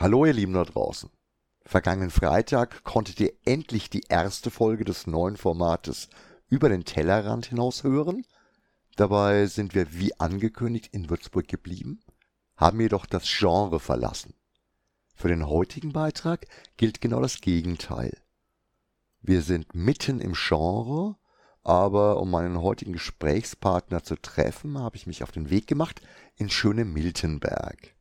Hallo ihr Lieben da draußen. Vergangenen Freitag konntet ihr endlich die erste Folge des neuen Formates über den Tellerrand hinaus hören. Dabei sind wir wie angekündigt in Würzburg geblieben, haben jedoch das Genre verlassen. Für den heutigen Beitrag gilt genau das Gegenteil. Wir sind mitten im Genre, aber um meinen heutigen Gesprächspartner zu treffen, habe ich mich auf den Weg gemacht in schöne Miltenberg.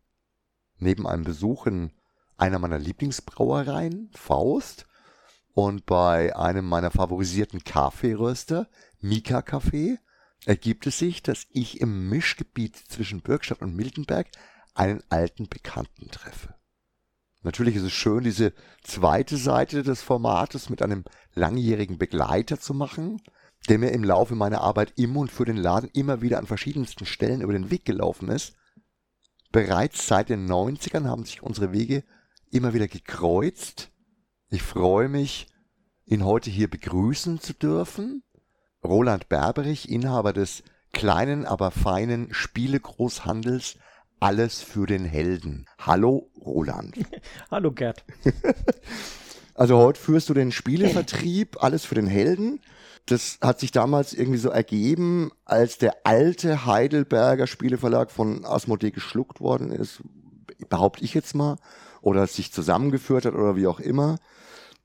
Neben einem Besuch in einer meiner Lieblingsbrauereien, Faust, und bei einem meiner favorisierten Kaffeeröster, Mika Kaffee, ergibt es sich, dass ich im Mischgebiet zwischen Bürgstadt und Miltenberg einen alten Bekannten treffe. Natürlich ist es schön, diese zweite Seite des Formates mit einem langjährigen Begleiter zu machen, der mir im Laufe meiner Arbeit im und für den Laden immer wieder an verschiedensten Stellen über den Weg gelaufen ist. Bereits seit den 90ern haben sich unsere Wege immer wieder gekreuzt. Ich freue mich, ihn heute hier begrüßen zu dürfen. Roland Berberich, Inhaber des kleinen, aber feinen Spielegroßhandels alles für den Helden. Hallo, Roland. Hallo, Gerd. also heute führst du den Spielevertrieb, alles für den Helden. Das hat sich damals irgendwie so ergeben, als der alte Heidelberger Spieleverlag von Asmodee geschluckt worden ist, behaupte ich jetzt mal, oder sich zusammengeführt hat oder wie auch immer.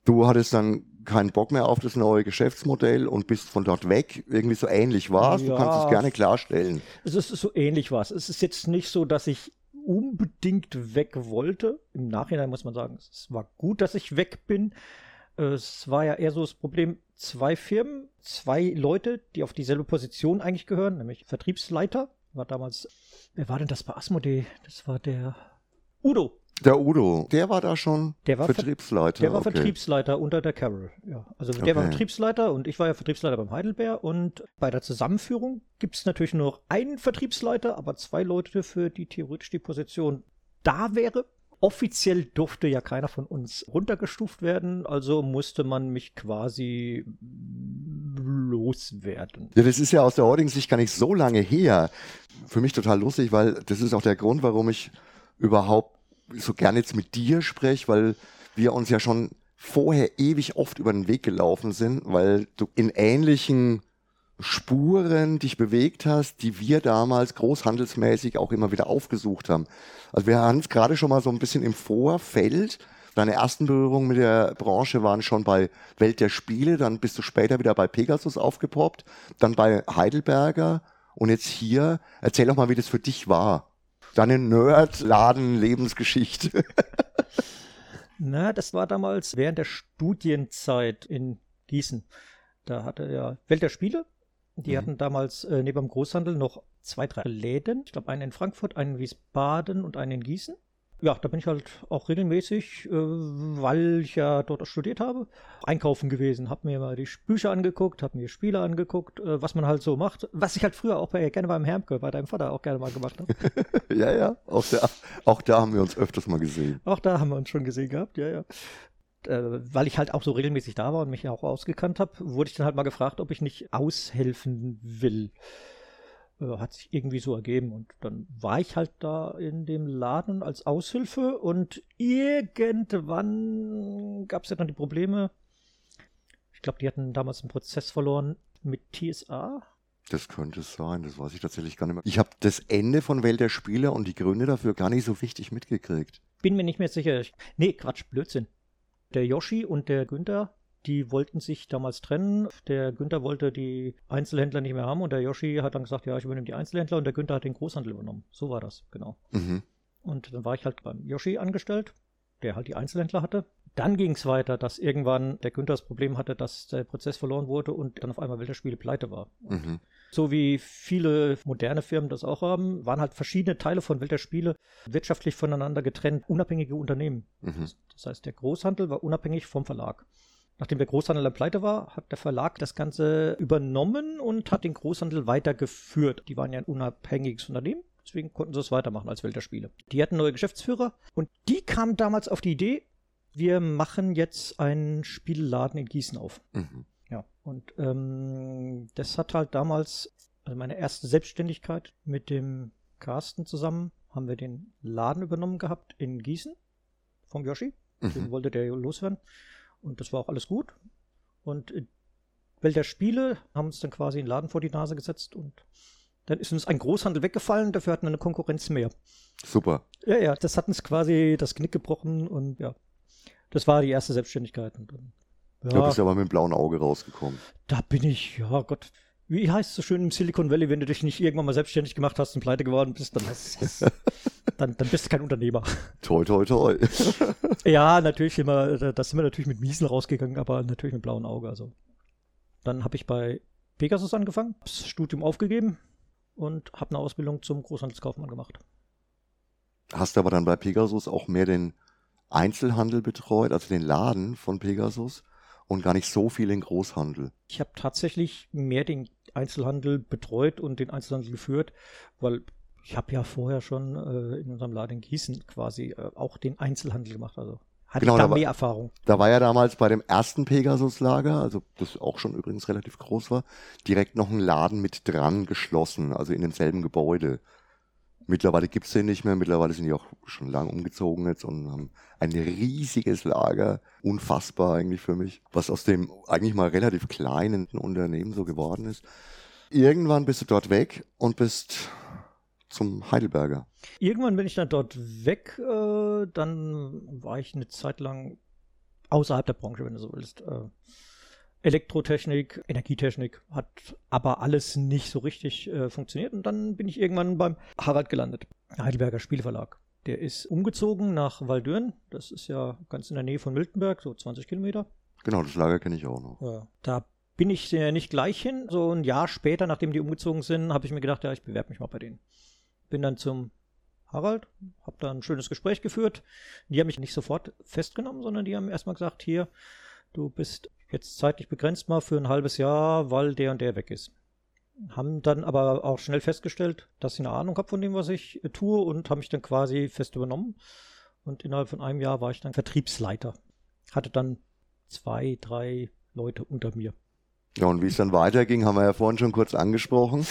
Du hattest dann keinen Bock mehr auf das neue Geschäftsmodell und bist von dort weg. Irgendwie so ähnlich war es. Ja, du kannst es gerne klarstellen. Es ist so ähnlich war es. Es ist jetzt nicht so, dass ich unbedingt weg wollte. Im Nachhinein muss man sagen, es war gut, dass ich weg bin. Es war ja eher so das Problem, zwei Firmen, zwei Leute, die auf dieselbe Position eigentlich gehören, nämlich Vertriebsleiter. War damals, wer war denn das bei Asmodee? Das war der Udo. Der Udo, der war da schon der war Vertriebsleiter. Der war okay. Vertriebsleiter unter der Carol. Ja, also der okay. war Vertriebsleiter und ich war ja Vertriebsleiter beim Heidelberg und bei der Zusammenführung gibt es natürlich nur einen Vertriebsleiter, aber zwei Leute für die theoretisch die Position da wäre. Offiziell durfte ja keiner von uns runtergestuft werden, also musste man mich quasi loswerden. Ja, das ist ja aus der heutigen Sicht gar nicht so lange her. Für mich total lustig, weil das ist auch der Grund, warum ich überhaupt so gerne jetzt mit dir spreche, weil wir uns ja schon vorher ewig oft über den Weg gelaufen sind, weil du in ähnlichen Spuren dich bewegt hast, die wir damals großhandelsmäßig auch immer wieder aufgesucht haben. Also wir haben es gerade schon mal so ein bisschen im Vorfeld. Deine ersten Berührungen mit der Branche waren schon bei Welt der Spiele, dann bist du später wieder bei Pegasus aufgepoppt, dann bei Heidelberger und jetzt hier. Erzähl doch mal, wie das für dich war deine Nerd-Laden-Lebensgeschichte? Na, das war damals während der Studienzeit in Gießen. Da hatte ja Welt der Spiele. Die mhm. hatten damals äh, neben dem Großhandel noch zwei, drei Läden. Ich glaube, einen in Frankfurt, einen in Wiesbaden und einen in Gießen ja, da bin ich halt auch regelmäßig, äh, weil ich ja dort studiert habe, einkaufen gewesen, habe mir mal die Bücher angeguckt, habe mir Spiele angeguckt, äh, was man halt so macht, was ich halt früher auch bei, gerne beim Hermke, bei deinem Vater auch gerne mal gemacht habe. ja, ja, auch da, auch da haben wir uns öfters mal gesehen. Auch da haben wir uns schon gesehen gehabt, ja, ja. Äh, weil ich halt auch so regelmäßig da war und mich ja auch ausgekannt habe, wurde ich dann halt mal gefragt, ob ich nicht aushelfen will. Äh, hat sich irgendwie so ergeben. Und dann war ich halt da in dem Laden als Aushilfe und irgendwann gab es ja dann die Probleme. Ich glaube, die hatten damals einen Prozess verloren mit TSA. Das könnte sein, das weiß ich tatsächlich gar nicht mehr. Ich habe das Ende von Welt der Spieler und die Gründe dafür gar nicht so richtig mitgekriegt. Bin mir nicht mehr sicher. Nee, Quatsch, Blödsinn. Der Yoshi und der Günther, die wollten sich damals trennen. Der Günther wollte die Einzelhändler nicht mehr haben und der Yoshi hat dann gesagt, ja, ich übernehme die Einzelhändler und der Günther hat den Großhandel übernommen. So war das, genau. Mhm. Und dann war ich halt beim Yoshi angestellt, der halt die Einzelhändler hatte. Dann ging es weiter, dass irgendwann der Günther das Problem hatte, dass der Prozess verloren wurde und dann auf einmal Welterspiele pleite war. Mhm. So wie viele moderne Firmen das auch haben, waren halt verschiedene Teile von Welterspiele wirtschaftlich voneinander getrennt, unabhängige Unternehmen. Mhm. Das heißt, der Großhandel war unabhängig vom Verlag. Nachdem der Großhandel dann pleite war, hat der Verlag das Ganze übernommen und hat den Großhandel weitergeführt. Die waren ja ein unabhängiges Unternehmen, deswegen konnten sie es weitermachen als Welt der Spiele. Die hatten neue Geschäftsführer und die kamen damals auf die Idee, wir machen jetzt einen Spielladen in Gießen auf. Mhm. Ja, und ähm, das hat halt damals, also meine erste Selbstständigkeit mit dem Carsten zusammen, haben wir den Laden übernommen gehabt in Gießen vom Yoshi. Mhm. Den wollte der loswerden. Und das war auch alles gut. Und äh, Welt der Spiele haben uns dann quasi einen Laden vor die Nase gesetzt und dann ist uns ein Großhandel weggefallen, dafür hatten wir eine Konkurrenz mehr. Super. Ja, ja, das hat uns quasi das Knick gebrochen und ja, das war die erste Selbstständigkeit. Und dann, ja, da bist du aber mit dem blauen Auge rausgekommen. Da bin ich, ja Gott, wie heißt es so schön im Silicon Valley, wenn du dich nicht irgendwann mal selbstständig gemacht hast und pleite geworden bist, dann, hast, dann, dann bist du kein Unternehmer. Toi, toi, toi. ja, natürlich immer, da sind wir natürlich mit Miesen rausgegangen, aber natürlich mit blauem Auge. Also. Dann habe ich bei Pegasus angefangen, das Studium aufgegeben und habe eine Ausbildung zum Großhandelskaufmann gemacht. Hast du aber dann bei Pegasus auch mehr den Einzelhandel betreut, also den Laden von Pegasus und gar nicht so viel den Großhandel? Ich habe tatsächlich mehr den Einzelhandel betreut und den Einzelhandel geführt, weil ich habe ja vorher schon äh, in unserem Laden in Gießen quasi äh, auch den Einzelhandel gemacht. Also hatte genau, ich da, da mehr Erfahrung. Da war ja damals bei dem ersten Pegasus-Lager, also das auch schon übrigens relativ groß war, direkt noch ein Laden mit dran geschlossen, also in demselben Gebäude. Mittlerweile gibt's den nicht mehr, mittlerweile sind die auch schon lang umgezogen jetzt und haben ein riesiges Lager, unfassbar eigentlich für mich, was aus dem eigentlich mal relativ kleinen Unternehmen so geworden ist. Irgendwann bist du dort weg und bist zum Heidelberger. Irgendwann bin ich dann dort weg. Äh, dann war ich eine Zeit lang außerhalb der Branche, wenn du so willst. Äh, Elektrotechnik, Energietechnik hat aber alles nicht so richtig äh, funktioniert. Und dann bin ich irgendwann beim Harald gelandet, Heidelberger Spielverlag. Der ist umgezogen nach Waldürn. Das ist ja ganz in der Nähe von Miltenberg, so 20 Kilometer. Genau, das Lager kenne ich auch noch. Ja, da bin ich äh, nicht gleich hin. So ein Jahr später, nachdem die umgezogen sind, habe ich mir gedacht, ja, ich bewerbe mich mal bei denen. Bin dann zum Harald, habe da ein schönes Gespräch geführt. Die haben mich nicht sofort festgenommen, sondern die haben erstmal gesagt, hier, du bist jetzt zeitlich begrenzt mal für ein halbes Jahr, weil der und der weg ist. Haben dann aber auch schnell festgestellt, dass ich eine Ahnung habe von dem, was ich äh, tue und haben mich dann quasi fest übernommen. Und innerhalb von einem Jahr war ich dann Vertriebsleiter. Hatte dann zwei, drei Leute unter mir. Ja, und wie es dann weiterging, haben wir ja vorhin schon kurz angesprochen.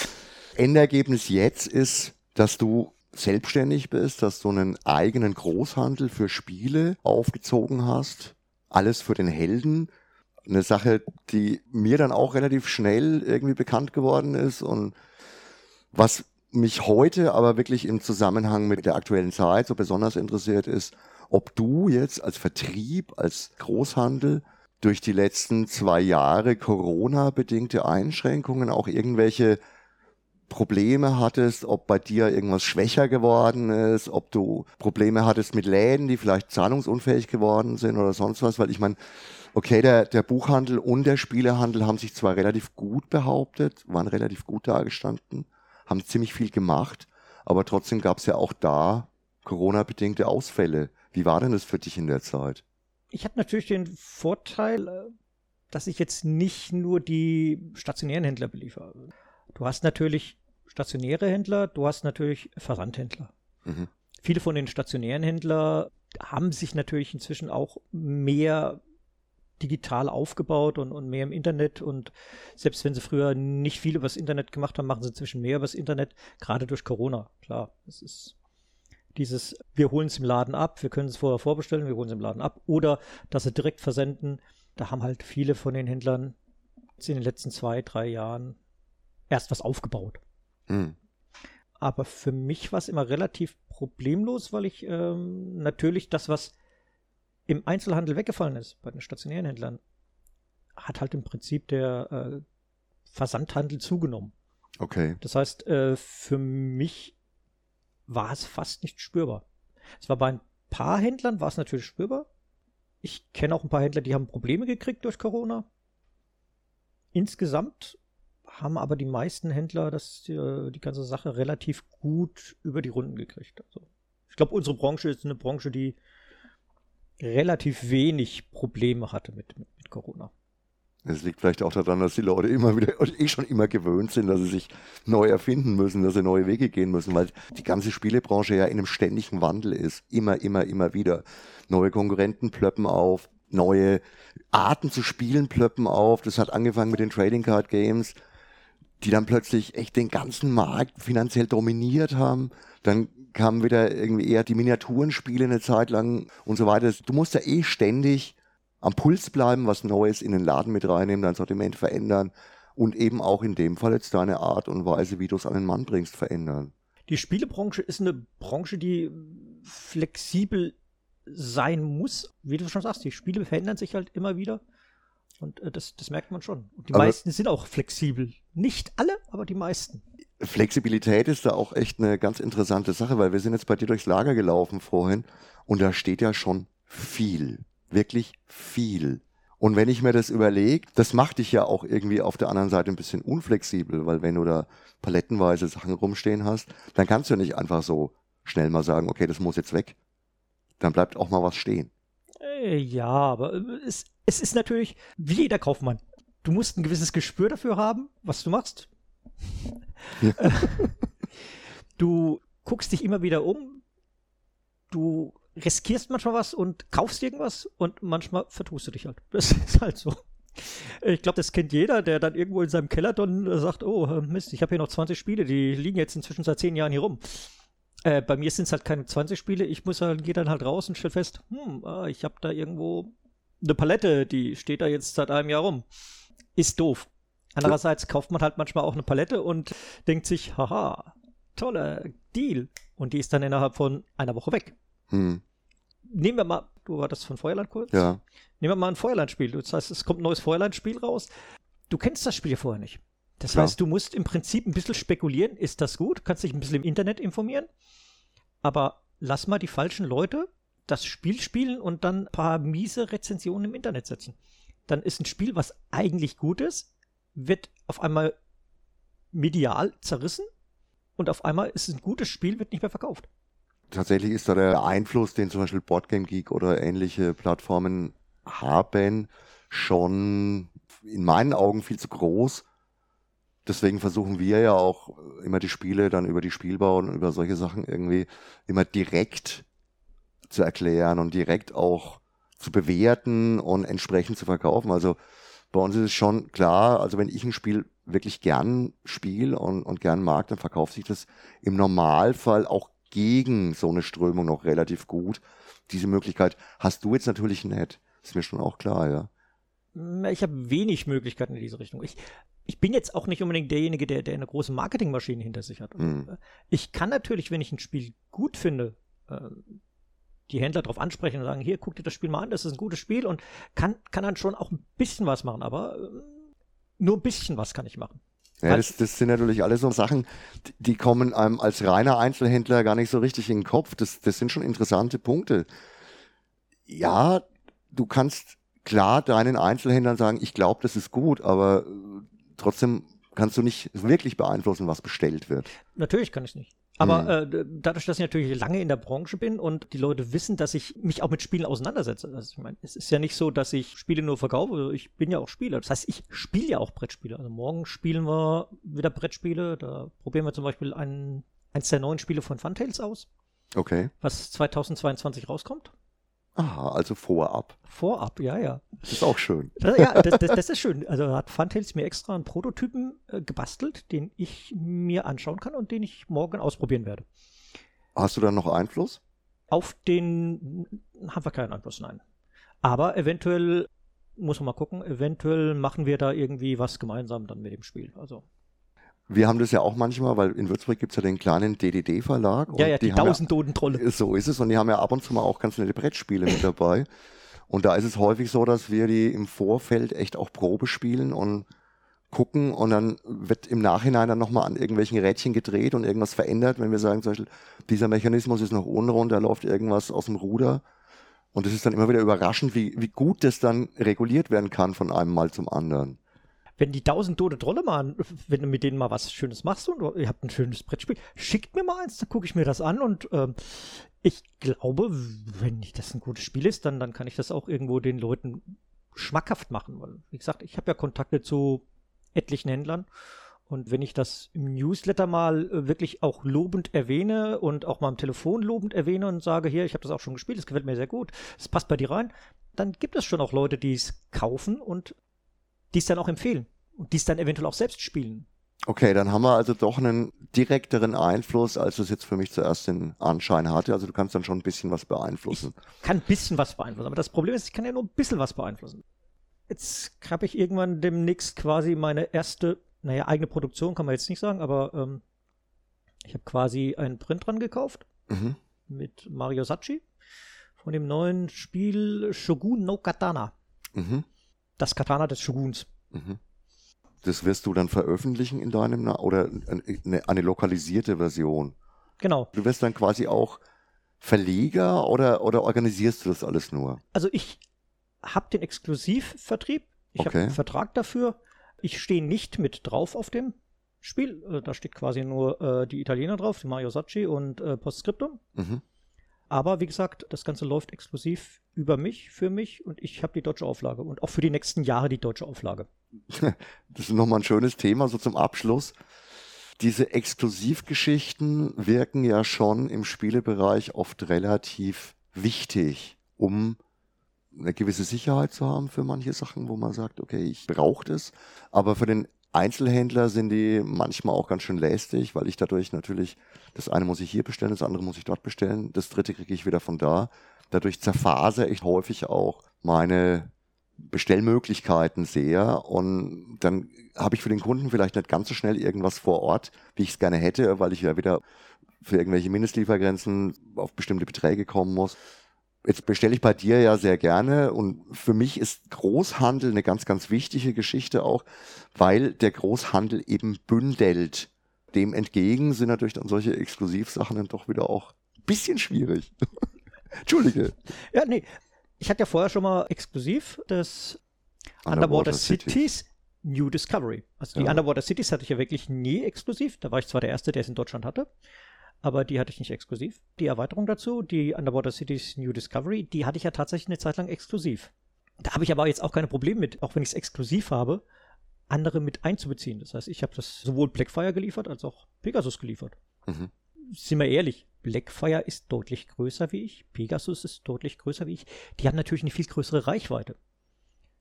Endergebnis jetzt ist, dass du selbstständig bist, dass du einen eigenen Großhandel für Spiele aufgezogen hast. Alles für den Helden. Eine Sache, die mir dann auch relativ schnell irgendwie bekannt geworden ist und was mich heute aber wirklich im Zusammenhang mit der aktuellen Zeit so besonders interessiert ist, ob du jetzt als Vertrieb, als Großhandel durch die letzten zwei Jahre Corona-bedingte Einschränkungen auch irgendwelche Probleme hattest, ob bei dir irgendwas schwächer geworden ist, ob du Probleme hattest mit Läden, die vielleicht zahlungsunfähig geworden sind oder sonst was, weil ich meine, okay, der, der Buchhandel und der Spielehandel haben sich zwar relativ gut behauptet, waren relativ gut dargestanden, haben ziemlich viel gemacht, aber trotzdem gab es ja auch da Corona-bedingte Ausfälle. Wie war denn das für dich in der Zeit? Ich habe natürlich den Vorteil, äh, dass ich jetzt nicht nur die stationären Händler beliefere. Du hast natürlich stationäre Händler, du hast natürlich Versandhändler. Mhm. Viele von den stationären Händlern haben sich natürlich inzwischen auch mehr digital aufgebaut und, und mehr im Internet und selbst wenn sie früher nicht viel übers Internet gemacht haben, machen sie inzwischen mehr übers Internet, gerade durch Corona. Klar, es ist dieses, wir holen es im Laden ab, wir können es vorher vorbestellen, wir holen es im Laden ab oder dass sie direkt versenden. Da haben halt viele von den Händlern in den letzten zwei, drei Jahren erst was aufgebaut. Mhm. Aber für mich war es immer relativ problemlos, weil ich ähm, natürlich das, was im Einzelhandel weggefallen ist, bei den stationären Händlern, hat halt im Prinzip der äh, Versandhandel zugenommen. Okay. Das heißt, äh, für mich war es fast nicht spürbar. Es war bei ein paar Händlern war es natürlich spürbar. Ich kenne auch ein paar Händler, die haben Probleme gekriegt durch Corona. Insgesamt haben aber die meisten Händler das, die, äh, die ganze Sache relativ gut über die Runden gekriegt. Also ich glaube, unsere Branche ist eine Branche, die relativ wenig Probleme hatte mit, mit, mit Corona. Es liegt vielleicht auch daran, dass die Leute immer wieder, eh schon immer gewöhnt sind, dass sie sich neu erfinden müssen, dass sie neue Wege gehen müssen, weil die ganze Spielebranche ja in einem ständigen Wandel ist. Immer, immer, immer wieder. Neue Konkurrenten plöppen auf, neue Arten zu spielen plöppen auf. Das hat angefangen mit den Trading Card Games die dann plötzlich echt den ganzen Markt finanziell dominiert haben. Dann kamen wieder irgendwie eher die Miniaturenspiele eine Zeit lang und so weiter. Du musst ja eh ständig am Puls bleiben, was Neues in den Laden mit reinnehmen, dein Sortiment verändern und eben auch in dem Fall jetzt deine Art und Weise, wie du es an den Mann bringst, verändern. Die Spielebranche ist eine Branche, die flexibel sein muss. Wie du schon sagst, die Spiele verändern sich halt immer wieder. Und äh, das, das merkt man schon. Und die aber meisten sind auch flexibel. Nicht alle, aber die meisten. Flexibilität ist da auch echt eine ganz interessante Sache, weil wir sind jetzt bei dir durchs Lager gelaufen vorhin und da steht ja schon viel. Wirklich viel. Und wenn ich mir das überlege, das macht dich ja auch irgendwie auf der anderen Seite ein bisschen unflexibel, weil wenn du da palettenweise Sachen rumstehen hast, dann kannst du nicht einfach so schnell mal sagen, okay, das muss jetzt weg. Dann bleibt auch mal was stehen. Äh, ja, aber äh, es, es ist natürlich wie jeder Kaufmann. Du musst ein gewisses Gespür dafür haben, was du machst. Ja. du guckst dich immer wieder um. Du riskierst manchmal was und kaufst irgendwas und manchmal vertust du dich halt. Das ist halt so. Ich glaube, das kennt jeder, der dann irgendwo in seinem Keller dann sagt, oh äh, Mist, ich habe hier noch 20 Spiele, die liegen jetzt inzwischen seit 10 Jahren hier rum. Äh, bei mir sind es halt keine 20 Spiele, ich muss halt, gehe dann halt raus und stelle fest, hm, ah, ich habe da irgendwo eine Palette, die steht da jetzt seit einem Jahr rum. Ist doof. Andererseits kauft man halt manchmal auch eine Palette und denkt sich, haha, toller Deal. Und die ist dann innerhalb von einer Woche weg. Hm. Nehmen wir mal, du war das von Feuerland kurz? Ja. Nehmen wir mal ein Feuerland-Spiel. Das heißt, es kommt ein neues Feuerland-Spiel raus. Du kennst das Spiel ja vorher nicht. Das Klar. heißt, du musst im Prinzip ein bisschen spekulieren, ist das gut? Kannst dich ein bisschen im Internet informieren. Aber lass mal die falschen Leute das Spiel spielen und dann ein paar miese Rezensionen im Internet setzen. Dann ist ein Spiel, was eigentlich gut ist, wird auf einmal medial zerrissen und auf einmal ist es ein gutes Spiel, wird nicht mehr verkauft tatsächlich ist da der Einfluss, den zum Beispiel Boardgame Geek oder ähnliche Plattformen haben, schon in meinen Augen viel zu groß. Deswegen versuchen wir ja auch immer die Spiele dann über die Spielbau und über solche Sachen irgendwie immer direkt zu erklären und direkt auch zu bewerten und entsprechend zu verkaufen. Also bei uns ist es schon klar, also wenn ich ein Spiel wirklich gern spiele und, und gern mag, dann verkauft sich das im Normalfall auch gegen so eine Strömung noch relativ gut. Diese Möglichkeit hast du jetzt natürlich nicht. Ist mir schon auch klar, ja. Ich habe wenig Möglichkeiten in diese Richtung. Ich, ich bin jetzt auch nicht unbedingt derjenige, der, der eine große Marketingmaschine hinter sich hat. Mhm. Ich kann natürlich, wenn ich ein Spiel gut finde, äh, die Händler darauf ansprechen und sagen, hier, guck dir das Spiel mal an, das ist ein gutes Spiel und kann, kann dann schon auch ein bisschen was machen, aber äh, nur ein bisschen was kann ich machen. Ja, das, das sind natürlich alles so Sachen, die kommen einem als reiner Einzelhändler gar nicht so richtig in den Kopf. Das, das sind schon interessante Punkte. Ja, du kannst klar deinen Einzelhändlern sagen, ich glaube, das ist gut, aber äh, trotzdem kannst du nicht wirklich beeinflussen, was bestellt wird. Natürlich kann ich nicht. Aber mhm. äh, dadurch, dass ich natürlich lange in der Branche bin und die Leute wissen, dass ich mich auch mit Spielen auseinandersetze. Also ich meine, es ist ja nicht so, dass ich Spiele nur verkaufe. Ich bin ja auch Spieler. Das heißt, ich spiele ja auch Brettspiele. Also morgen spielen wir wieder Brettspiele. Da probieren wir zum Beispiel einen, eins der neuen Spiele von Funtails aus. Okay. Was 2022 rauskommt. Aha, also vorab. Vorab, ja, ja. Das ist auch schön. Das, ja, das, das, das, ist schön. Also hat Funtails mir extra einen Prototypen äh, gebastelt, den ich mir anschauen kann und den ich morgen ausprobieren werde. Hast du da noch Einfluss? Auf den haben wir keinen Einfluss, nein. Aber eventuell, muss man mal gucken, eventuell machen wir da irgendwie was gemeinsam dann mit dem Spiel. Also wir haben das ja auch manchmal, weil in Würzburg gibt es ja den kleinen DDD-Verlag. Ja, ja, die, die Tausend-Doden-Trolle. Ja, so ist es. Und die haben ja ab und zu mal auch ganz nette Brettspiele mit dabei. Und da ist es häufig so, dass wir die im Vorfeld echt auch Probe spielen und gucken und dann wird im Nachhinein dann nochmal an irgendwelchen Rädchen gedreht und irgendwas verändert. Wenn wir sagen zum Beispiel, dieser Mechanismus ist noch unrund, da läuft irgendwas aus dem Ruder. Und es ist dann immer wieder überraschend, wie, wie gut das dann reguliert werden kann von einem Mal zum anderen wenn die tausend tote Trolle mal, wenn du mit denen mal was Schönes machst und ihr habt ein schönes Brettspiel, schickt mir mal eins, dann gucke ich mir das an und ähm, ich glaube, wenn das ein gutes Spiel ist, dann, dann kann ich das auch irgendwo den Leuten schmackhaft machen. Weil, wie gesagt, ich habe ja Kontakte zu etlichen Händlern. Und wenn ich das im Newsletter mal äh, wirklich auch lobend erwähne und auch mal am Telefon lobend erwähne und sage, hier, ich habe das auch schon gespielt, es gefällt mir sehr gut, es passt bei dir rein, dann gibt es schon auch Leute, die es kaufen und die es dann auch empfehlen und die es dann eventuell auch selbst spielen. Okay, dann haben wir also doch einen direkteren Einfluss, als es jetzt für mich zuerst den Anschein hatte. Also du kannst dann schon ein bisschen was beeinflussen. Ich kann ein bisschen was beeinflussen, aber das Problem ist, ich kann ja nur ein bisschen was beeinflussen. Jetzt habe ich irgendwann demnächst quasi meine erste, naja, eigene Produktion kann man jetzt nicht sagen, aber ähm, ich habe quasi einen Print dran gekauft Mhm. mit Mario Sachi von dem neuen Spiel Shogun no Katana. Mhm. Das Katana des Shoguns. Mhm. Das wirst du dann veröffentlichen in deinem Na oder eine, eine lokalisierte Version. Genau. Du wirst dann quasi auch Verleger oder, oder organisierst du das alles nur? Also ich habe den Exklusivvertrieb. Ich habe Okay. einen Vertrag dafür. Ich stehe nicht mit drauf auf dem Spiel. Äh, Da steht quasi nur äh, die Italiener drauf, die Mario Sacchi und äh, Postscriptum. Mhm. Aber wie gesagt, das Ganze läuft exklusiv über mich, für mich und ich habe die deutsche Auflage und auch für die nächsten Jahre die deutsche Auflage. Das ist nochmal ein schönes Thema, so zum Abschluss. Diese Exklusivgeschichten wirken ja schon im Spielebereich oft relativ wichtig, um eine gewisse Sicherheit zu haben für manche Sachen, wo man sagt, okay, ich brauche das. Aber für den Einzelhändler sind die manchmal auch ganz schön lästig, weil ich dadurch natürlich, das eine muss ich hier bestellen, das andere muss ich dort bestellen, das dritte kriege ich wieder von da. Dadurch zerfasere ich häufig auch meine Bestellmöglichkeiten sehr und dann habe ich für den Kunden vielleicht nicht ganz so schnell irgendwas vor Ort, wie ich es gerne hätte, weil ich ja wieder für irgendwelche Mindestliefergrenzen auf bestimmte Beträge kommen muss. Jetzt bestelle ich bei dir ja sehr gerne und für mich ist Großhandel eine ganz, ganz wichtige Geschichte auch, weil der Großhandel eben bündelt. Dem entgegen sind natürlich dann solche Exklusivsachen dann doch wieder auch ein bisschen schwierig. Entschuldige. Ja, nee. Ich hatte ja vorher schon mal exklusiv das Underwater, Cities New Discovery. Also die Ja. Underwater Cities hatte ich ja wirklich nie exklusiv. Da war ich zwar der Erste, der es in Deutschland hatte, aber die hatte ich nicht exklusiv. Die Erweiterung dazu, die Underwater Cities New Discovery, die hatte ich ja tatsächlich eine Zeit lang exklusiv. Da habe ich aber jetzt auch keine Probleme mit, auch wenn ich es exklusiv habe, andere mit einzubeziehen. Das heißt, ich habe das sowohl Blackfire geliefert als auch Pegasus geliefert. Mhm. Sind wir ehrlich, Blackfire ist deutlich größer wie ich, Pegasus ist deutlich größer wie ich. Die haben natürlich eine viel größere Reichweite.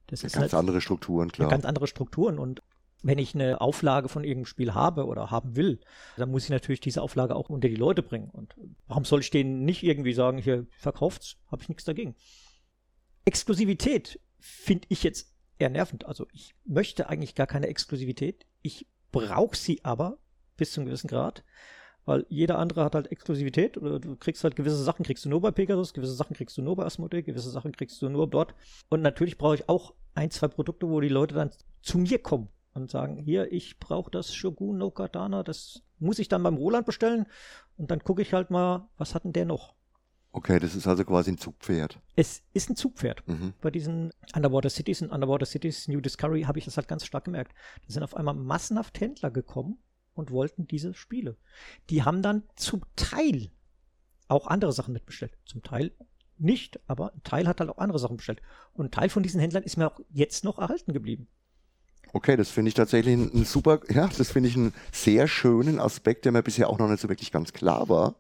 Das Ganz halt andere Strukturen, klar. ganz andere Strukturen und wenn ich eine Auflage von irgendeinem Spiel habe oder haben will, dann muss ich natürlich diese Auflage auch unter die Leute bringen. Und warum soll ich denen nicht irgendwie sagen, hier verkauft's, habe ich nichts dagegen. Exklusivität finde ich jetzt eher nervend. Also ich möchte eigentlich gar keine Exklusivität. Ich brauche sie aber bis zu einem gewissen Grad, weil jeder andere hat halt Exklusivität. Oder du kriegst halt gewisse Sachen kriegst du nur bei Pegasus, gewisse Sachen kriegst du nur bei Asmodee, gewisse Sachen kriegst du nur dort. Und natürlich brauche ich auch ein, zwei Produkte, wo die Leute dann zu mir kommen und sagen, hier, ich brauche das Shogun no Katana, das muss ich dann beim Roland bestellen und dann gucke ich halt mal, was hat denn der noch? Okay, das ist also quasi ein Zugpferd. Es ist ein Zugpferd. Mhm. Bei diesen Underwater Cities und Underwater Cities New Discovery habe ich das halt ganz stark gemerkt. Da sind auf einmal massenhaft Händler gekommen und wollten diese Spiele. Die haben dann zum Teil auch andere Sachen mitbestellt. Zum Teil nicht, aber ein Teil hat halt auch andere Sachen bestellt. Und ein Teil von diesen Händlern ist mir auch jetzt noch erhalten geblieben. Okay, das finde ich tatsächlich ein, super, ja, das finde ich einen sehr schönen Aspekt, der mir bisher auch noch nicht so wirklich ganz klar war.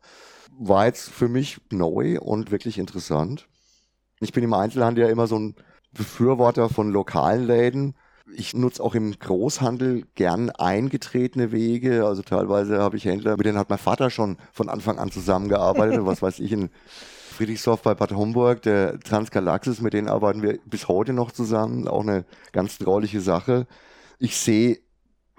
War jetzt für mich neu und wirklich interessant. Ich bin im Einzelhandel ja immer so ein Befürworter von lokalen Läden. Ich nutze auch im Großhandel gern eingetretene Wege. Also teilweise habe ich Händler, mit denen hat mein Vater schon von Anfang an zusammengearbeitet. was weiß ich, in Friedrichsdorf bei Bad Homburg, der Transgalaxis, mit denen arbeiten wir bis heute noch zusammen. Auch eine ganz trauliche Sache. Ich sehe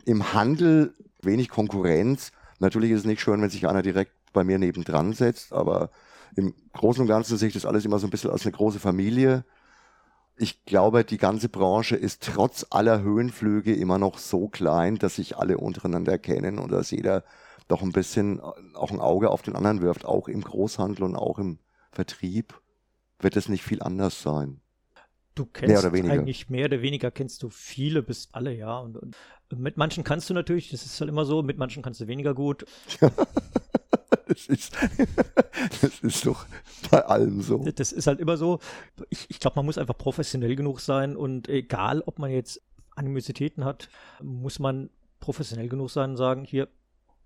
im Handel wenig Konkurrenz. Natürlich ist es nicht schön, wenn sich einer direkt bei mir nebendran setzt, aber im Großen und Ganzen sehe ich das alles immer so ein bisschen als eine große Familie. Ich glaube, die ganze Branche ist trotz aller Höhenflüge immer noch so klein, dass sich alle untereinander kennen und dass jeder doch ein bisschen auch ein Auge auf den anderen wirft, auch im Großhandel und auch im Vertrieb wird es nicht viel anders sein. Du kennst oder weniger. eigentlich mehr oder weniger kennst du viele bis alle, ja. Und, und mit manchen kannst du natürlich, das ist halt immer so, mit manchen kannst du weniger gut. Das ist, das ist doch bei allem so. Das ist halt immer so. Ich, ich glaube, man muss einfach professionell genug sein und egal, ob man jetzt Animositäten hat, muss man professionell genug sein und sagen, hier,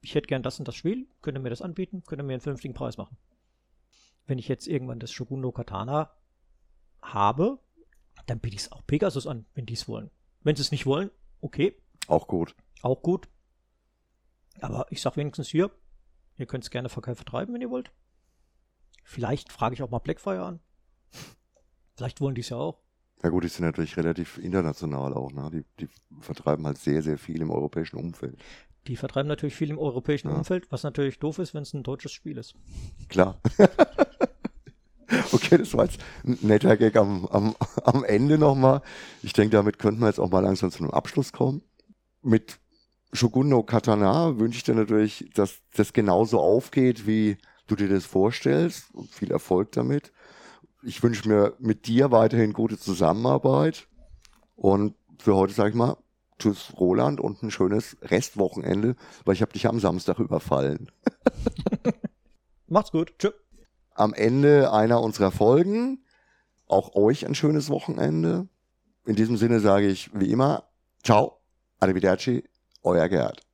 ich hätte gern das und das Spiel, könnt ihr mir das anbieten, könnt ihr mir einen vernünftigen Preis machen. Wenn ich jetzt irgendwann das Shogun no Katana habe, dann biete ich es auch Pegasus an, wenn die es wollen. Wenn sie es nicht wollen, okay, Auch gut. auch gut. Aber ich sag wenigstens hier, ihr könnt es gerne vertreiben, wenn ihr wollt. Vielleicht frage ich auch mal Blackfire an. Vielleicht wollen die es ja auch. Ja gut, die sind natürlich relativ international auch, ne? Die, die vertreiben halt sehr, sehr viel im europäischen Umfeld. Die vertreiben natürlich viel im europäischen ja. Umfeld, was natürlich doof ist, wenn es ein deutsches Spiel ist. Klar. okay, das war jetzt ein netter Gag am, am, am Ende nochmal. Ich denke, damit könnten wir jetzt auch mal langsam zu einem Abschluss kommen. Mit Shogun no Katana wünsche ich dir natürlich, dass das genauso aufgeht, wie du dir das vorstellst. Und viel Erfolg damit ich wünsche mir mit dir weiterhin gute Zusammenarbeit. Und für heute sage ich mal, tschüss Roland und ein schönes Restwochenende, weil ich habe dich am Samstag überfallen. Macht's gut. Tschüss. Am Ende einer unserer Folgen auch euch ein schönes Wochenende. In diesem Sinne sage ich wie immer, ciao, arrivederci, euer Gerd.